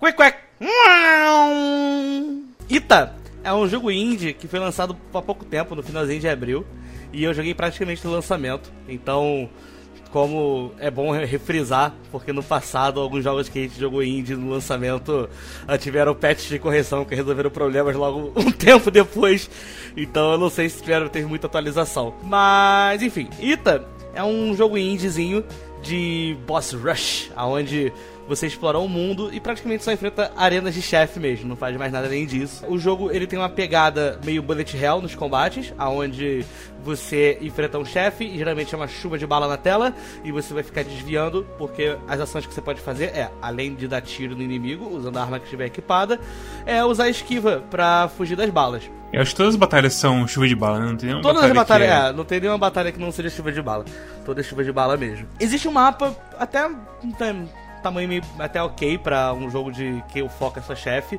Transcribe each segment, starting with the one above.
Quick Quack! Ita é um jogo indie que foi lançado há pouco tempo, no finalzinho de abril. E eu joguei praticamente no lançamento. Então, como é bom refrisar, porque no passado alguns jogos que a gente jogou indie no lançamento ah, tiveram patches de correção que resolveram problemas logo um tempo depois. Então eu não sei se espero ter muita atualização. Mas enfim, Ita é um jogo indiezinho de boss rush, aonde você explora o mundo e praticamente só enfrenta arenas de chefe mesmo, não faz mais nada além disso. O jogo ele tem uma pegada meio bullet hell nos combates, aonde você enfrenta um chefe e geralmente é uma chuva de bala na tela e você vai ficar desviando, porque as ações que você pode fazer é, além de dar tiro no inimigo, usando a arma que estiver equipada, é usar a esquiva para fugir das balas. Eu acho que todas as batalhas são chuva de bala, né? Não tem nenhuma Todas batalha as batalhas, é... é, não tem nenhuma batalha que não seja chuva de bala. Toda chuva de bala mesmo. Existe um mapa até tam- tamanho meio até ok pra um jogo de que o foco é sua chefe,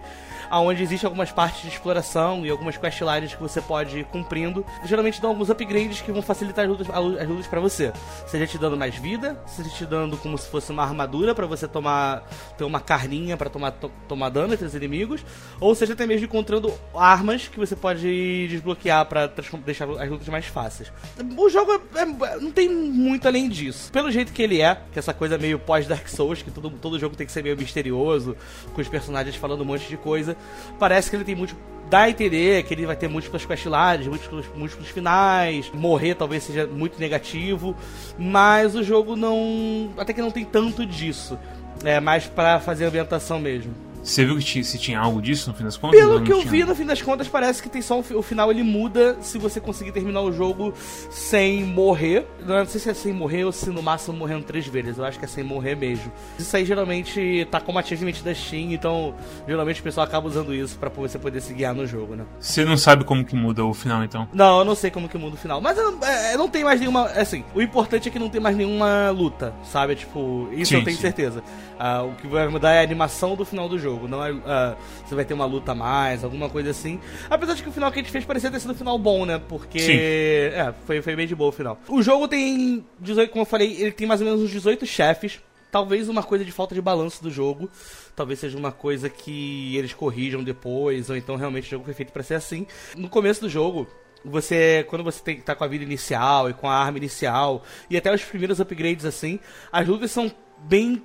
aonde existe algumas partes de exploração e algumas questlines que você pode ir cumprindo. Geralmente dão alguns upgrades que vão facilitar as lutas, as lutas para você. Seja te dando mais vida, seja te dando como se fosse uma armadura pra você tomar ter uma carninha pra tomar to- tomar dano entre os inimigos, ou seja até mesmo encontrando armas que você pode desbloquear transform- deixar as lutas mais fáceis. O jogo é- é- não tem muito além disso. Pelo jeito que ele é, que essa coisa meio pós Dark Souls, que todo, todo jogo tem que ser meio misterioso, com os personagens falando um monte de coisa, parece que ele tem muito dá a entender que ele vai ter múltiplas questlines, múltiplos, múltiplos finais, morrer talvez seja muito negativo, mas o jogo não. até que não tem tanto disso. É mais pra fazer ambientação mesmo. Você viu que se tinha algo disso no fim das contas? Pelo que eu tinha? vi, no fim das contas, parece que tem só um, o final ele muda se você conseguir terminar o jogo sem morrer. Não sei se é sem morrer ou se no máximo morrendo três vezes. Eu acho que é sem morrer mesmo. Isso aí geralmente tá como achievement da Steam, então geralmente o pessoal acaba usando isso pra você poder se guiar no jogo, né? Você não sabe como que muda o final, então. Não, eu não sei como que muda o final. Mas eu, é, não tem mais nenhuma. Assim, o importante é que não tem mais nenhuma luta, sabe? Tipo, isso Sim, eu tenho sim. certeza. Ah, o que vai mudar é a animação do final do jogo. Não é. ah, você vai ter uma luta a mais, alguma coisa assim. Apesar de que o final que a gente fez parecia ter sido um final bom, né? Porque. Sim. É, foi, foi bem de boa o final. O jogo tem 18, como eu falei, ele tem mais ou menos uns 18 chefes. Talvez uma coisa de falta de balanço do jogo. Talvez seja uma coisa que eles corrijam depois, ou então realmente o jogo foi feito pra ser assim. No começo do jogo, você, quando você tem, tá com a vida inicial e com a arma inicial, e até os primeiros upgrades assim, as lutas são bem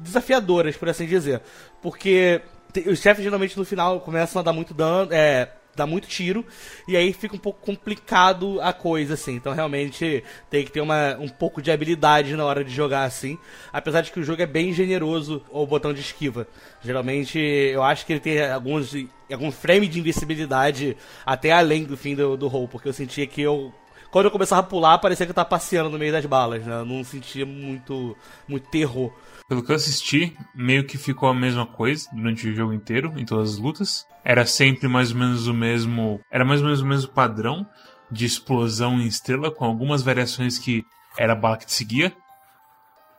desafiadoras, por assim dizer. Porque os chefes geralmente no final começam a dar muito dano, é, dar muito tiro, e aí fica um pouco complicado a coisa, assim. Então realmente tem que ter uma, um pouco de habilidade na hora de jogar assim. Apesar de que o jogo é bem generoso o botão de esquiva. Geralmente eu acho que ele tem alguns algum frame de invencibilidade até além do fim do, do roll, porque eu sentia que eu quando eu começava a pular, parecia que eu tava passeando no meio das balas, né? Eu não sentia muito, muito terror. Pelo que eu assisti, meio que ficou a mesma coisa durante o jogo inteiro, em todas as lutas. Era sempre mais ou menos o mesmo. Era mais ou menos o mesmo padrão de explosão em estrela, com algumas variações que era a bala que te seguia.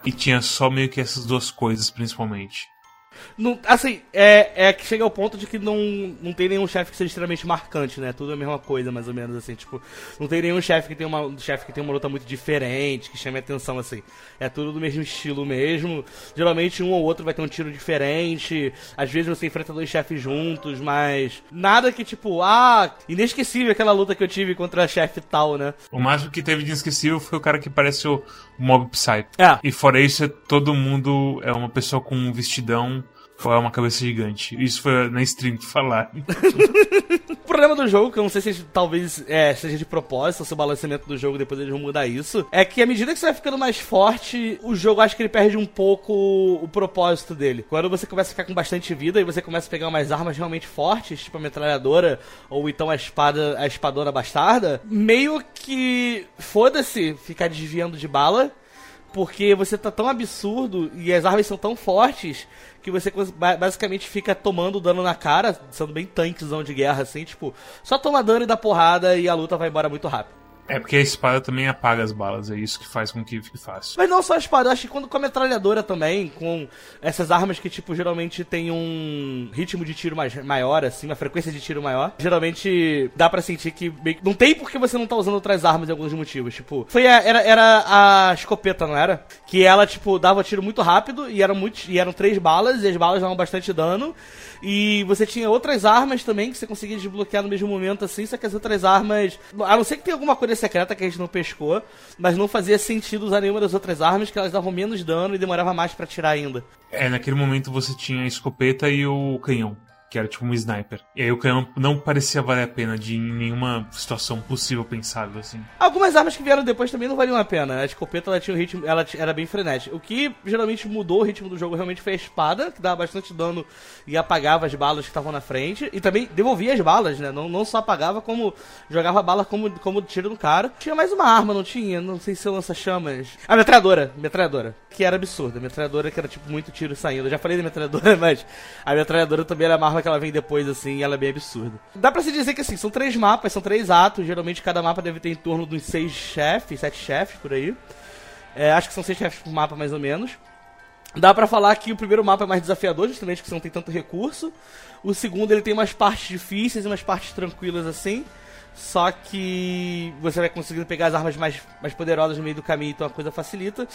E tinha só meio que essas duas coisas, principalmente. Não, assim, é, é que chega ao ponto de que não, não tem nenhum chefe que seja extremamente marcante, né? Tudo é a mesma coisa, mais ou menos, assim, tipo, não tem nenhum chefe que tem uma um chefe que tem uma luta muito diferente, que chame a atenção, assim. É tudo do mesmo estilo mesmo. Geralmente um ou outro vai ter um tiro diferente. Às vezes você enfrenta dois chefes juntos, mas nada que, tipo, ah, inesquecível aquela luta que eu tive contra a chefe tal, né? O máximo que teve de inesquecível foi o cara que parece o Mob Psycho. É. E fora isso, é todo mundo é uma pessoa com um vestidão é uma cabeça gigante. Isso foi na stream que falaram. O problema do jogo, que eu não sei se talvez é, seja de propósito, se o balanceamento do jogo depois eles vão mudar isso, é que à medida que você vai ficando mais forte, o jogo acho que ele perde um pouco o propósito dele. Quando você começa a ficar com bastante vida e você começa a pegar umas armas realmente fortes, tipo a metralhadora ou então a espada, a espadona bastarda, meio que foda-se ficar desviando de bala. Porque você tá tão absurdo e as armas são tão fortes que você basicamente fica tomando dano na cara, sendo bem tanquezão de guerra, assim, tipo, só toma dano e dá porrada e a luta vai embora muito rápido. É porque a espada também apaga as balas, é isso que faz com que fique fácil. Mas não só a espada, acho que quando com a metralhadora também, com essas armas que, tipo, geralmente tem um ritmo de tiro mais, maior, assim, uma frequência de tiro maior, geralmente dá pra sentir que, que não tem porque você não tá usando outras armas em alguns motivos. Tipo, foi a, era, era a escopeta, não era? Que ela, tipo, dava tiro muito rápido e eram, muito, e eram três balas, e as balas davam bastante dano. E você tinha outras armas também que você conseguia desbloquear no mesmo momento, assim, só que as outras armas. A não ser que tenha alguma coisa secreta que a gente não pescou, mas não fazia sentido usar nenhuma das outras armas, que elas davam menos dano e demorava mais para tirar ainda. É, naquele momento você tinha a escopeta e o canhão que era tipo um sniper. E aí o canhão não parecia valer a pena de nenhuma situação possível pensável, assim. Algumas armas que vieram depois também não valiam a pena. A escopeta ela tinha um ritmo, ela era bem frenética. O que geralmente mudou o ritmo do jogo realmente foi a espada, que dava bastante dano e apagava as balas que estavam na frente. E também devolvia as balas, né? Não, não só apagava, como jogava bala como, como tiro no cara. Tinha mais uma arma, não tinha? Não sei se eu lança-chamas. A metralhadora, metralhadora. Que era absurda. A metralhadora que era tipo muito tiro saindo. Eu já falei da metralhadora, mas a metralhadora também era uma arma que ela vem depois, assim, ela é bem absurda. Dá pra se dizer que, assim, são três mapas, são três atos. Geralmente cada mapa deve ter em torno dos seis chefes, sete chefes, por aí. É, acho que são seis chefes por mapa, mais ou menos. Dá pra falar que o primeiro mapa é mais desafiador, justamente porque você não tem tanto recurso. O segundo, ele tem umas partes difíceis e umas partes tranquilas, assim. Só que você vai conseguindo pegar as armas mais, mais poderosas no meio do caminho, então a coisa facilita.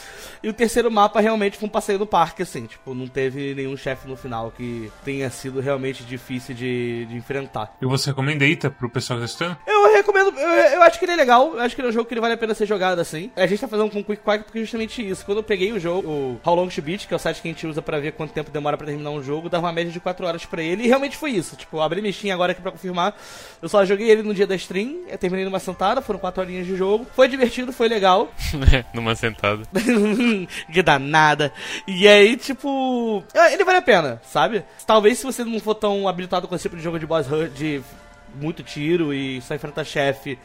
E o terceiro mapa realmente foi um passeio no parque, assim. Tipo, não teve nenhum chefe no final que tenha sido realmente difícil de, de enfrentar. E você recomenda Ita pro pessoal que tá assistindo? Eu recomendo, eu, eu, acho que ele é legal, eu acho que ele é um jogo que ele vale a pena ser jogado assim. A gente tá fazendo com Quick Quack porque é justamente isso. Quando eu peguei o jogo, o How Long to Beat, que é o site que a gente usa para ver quanto tempo demora para terminar um jogo, dava uma média de 4 horas para ele, e realmente foi isso. Tipo, abri minha Steam agora aqui pra confirmar. Eu só joguei ele no dia da stream, eu terminei numa sentada, foram 4 horinhas de jogo. Foi divertido, foi legal. numa sentada. que danada. E aí, tipo, ele vale a pena, sabe? Talvez se você não for tão habilitado com esse tipo de jogo de boss rush, de muito tiro e só enfrenta chefe,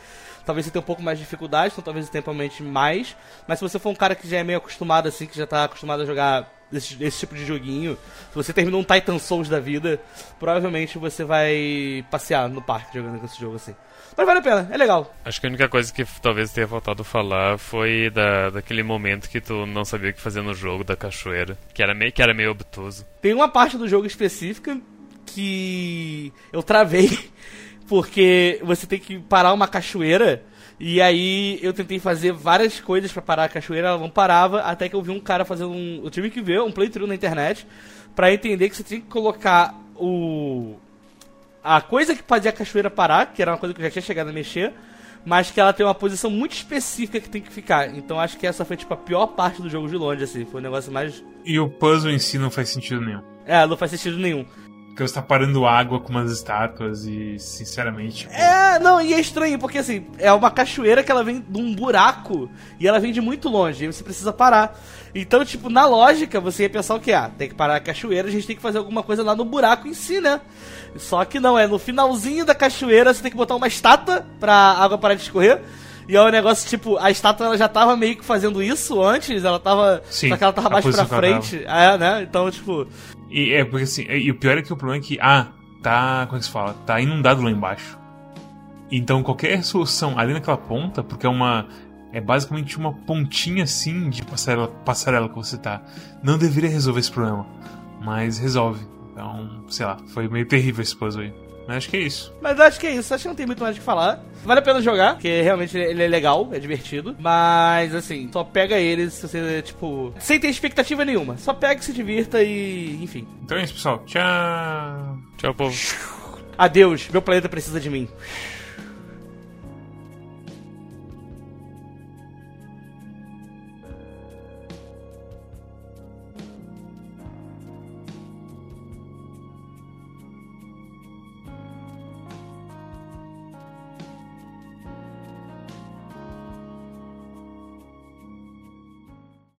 talvez você tenha um pouco mais de dificuldade, então talvez temporalmente mais. Mas se você for um cara que já é meio acostumado, assim, que já tá acostumado a jogar esse, esse, tipo de joguinho, se você terminou um Titan Souls da vida, provavelmente você vai passear no parque jogando com esse jogo assim. Mas vale a pena, é legal. Acho que a única coisa que talvez tenha faltado falar foi da, daquele momento que tu não sabia o que fazer no jogo da cachoeira, que era meio, que era meio obtuso. Tem uma parte do jogo específica que eu travei porque você tem que parar uma cachoeira. E aí eu tentei fazer várias coisas para parar a cachoeira, ela não parava, até que eu vi um cara fazendo um. Eu tive que ver um playthrough na internet para entender que você tinha que colocar o. A coisa que fazia a cachoeira parar, que era uma coisa que eu já tinha chegado a mexer, mas que ela tem uma posição muito específica que tem que ficar. Então acho que essa foi tipo a pior parte do jogo de longe, assim. Foi o um negócio mais. E o puzzle em si não faz sentido nenhum. É, não faz sentido nenhum. Porque você tá parando água com umas estátuas e, sinceramente. Pô... É, não, e é estranho, porque assim, é uma cachoeira que ela vem de um buraco e ela vem de muito longe, e você precisa parar. Então, tipo, na lógica, você ia pensar o que? Ah, tem que parar a cachoeira, a gente tem que fazer alguma coisa lá no buraco em si, né? Só que não, é no finalzinho da cachoeira você tem que botar uma estátua pra água parar de escorrer. E é um negócio, tipo, a estátua ela já tava meio que fazendo isso antes, ela tava. Sim, só que ela tava mais pra frente. É, né? Então, tipo. E é porque assim, e o pior é que o problema é que, ah, tá. Como é que se fala? Tá inundado lá embaixo. Então qualquer solução ali naquela ponta, porque é uma. É basicamente uma pontinha assim de passarela, passarela que você tá. Não deveria resolver esse problema. Mas resolve. Então, sei lá, foi meio terrível esse puzzle aí. Mas acho que é isso. Mas acho que é isso. Acho que não tem muito mais o que falar. Vale a pena jogar, porque realmente ele é legal, é divertido. Mas, assim, só pega ele se você, tipo, sem ter expectativa nenhuma. Só pega, se divirta e. enfim. Então é isso, pessoal. Tchau. Tchau, povo. Adeus, meu planeta precisa de mim.